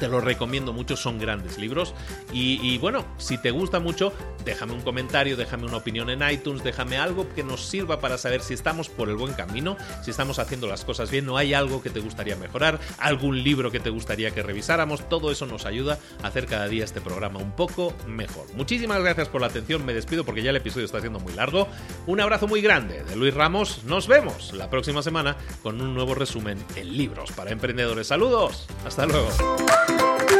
te los recomiendo mucho, son grandes libros. Y, bueno, si te gusta mucho, déjame un comentario, déjame una opinión en iTunes, déjame algo que nos sirva para saber si estamos por el buen camino, si estamos haciendo las cosas bien, no hay algo que te gustaría mejorar, algún libro que te gustaría que revisáramos, todo eso nos ayuda a hacer cada día este programa un poco mejor. Muchísimas gracias por la atención, me despido porque ya el episodio está siendo muy largo. Un abrazo muy grande de Luis Ramos, nos vemos la próxima semana con un nuevo resumen en libros para emprendedores. Saludos, hasta luego. Bye.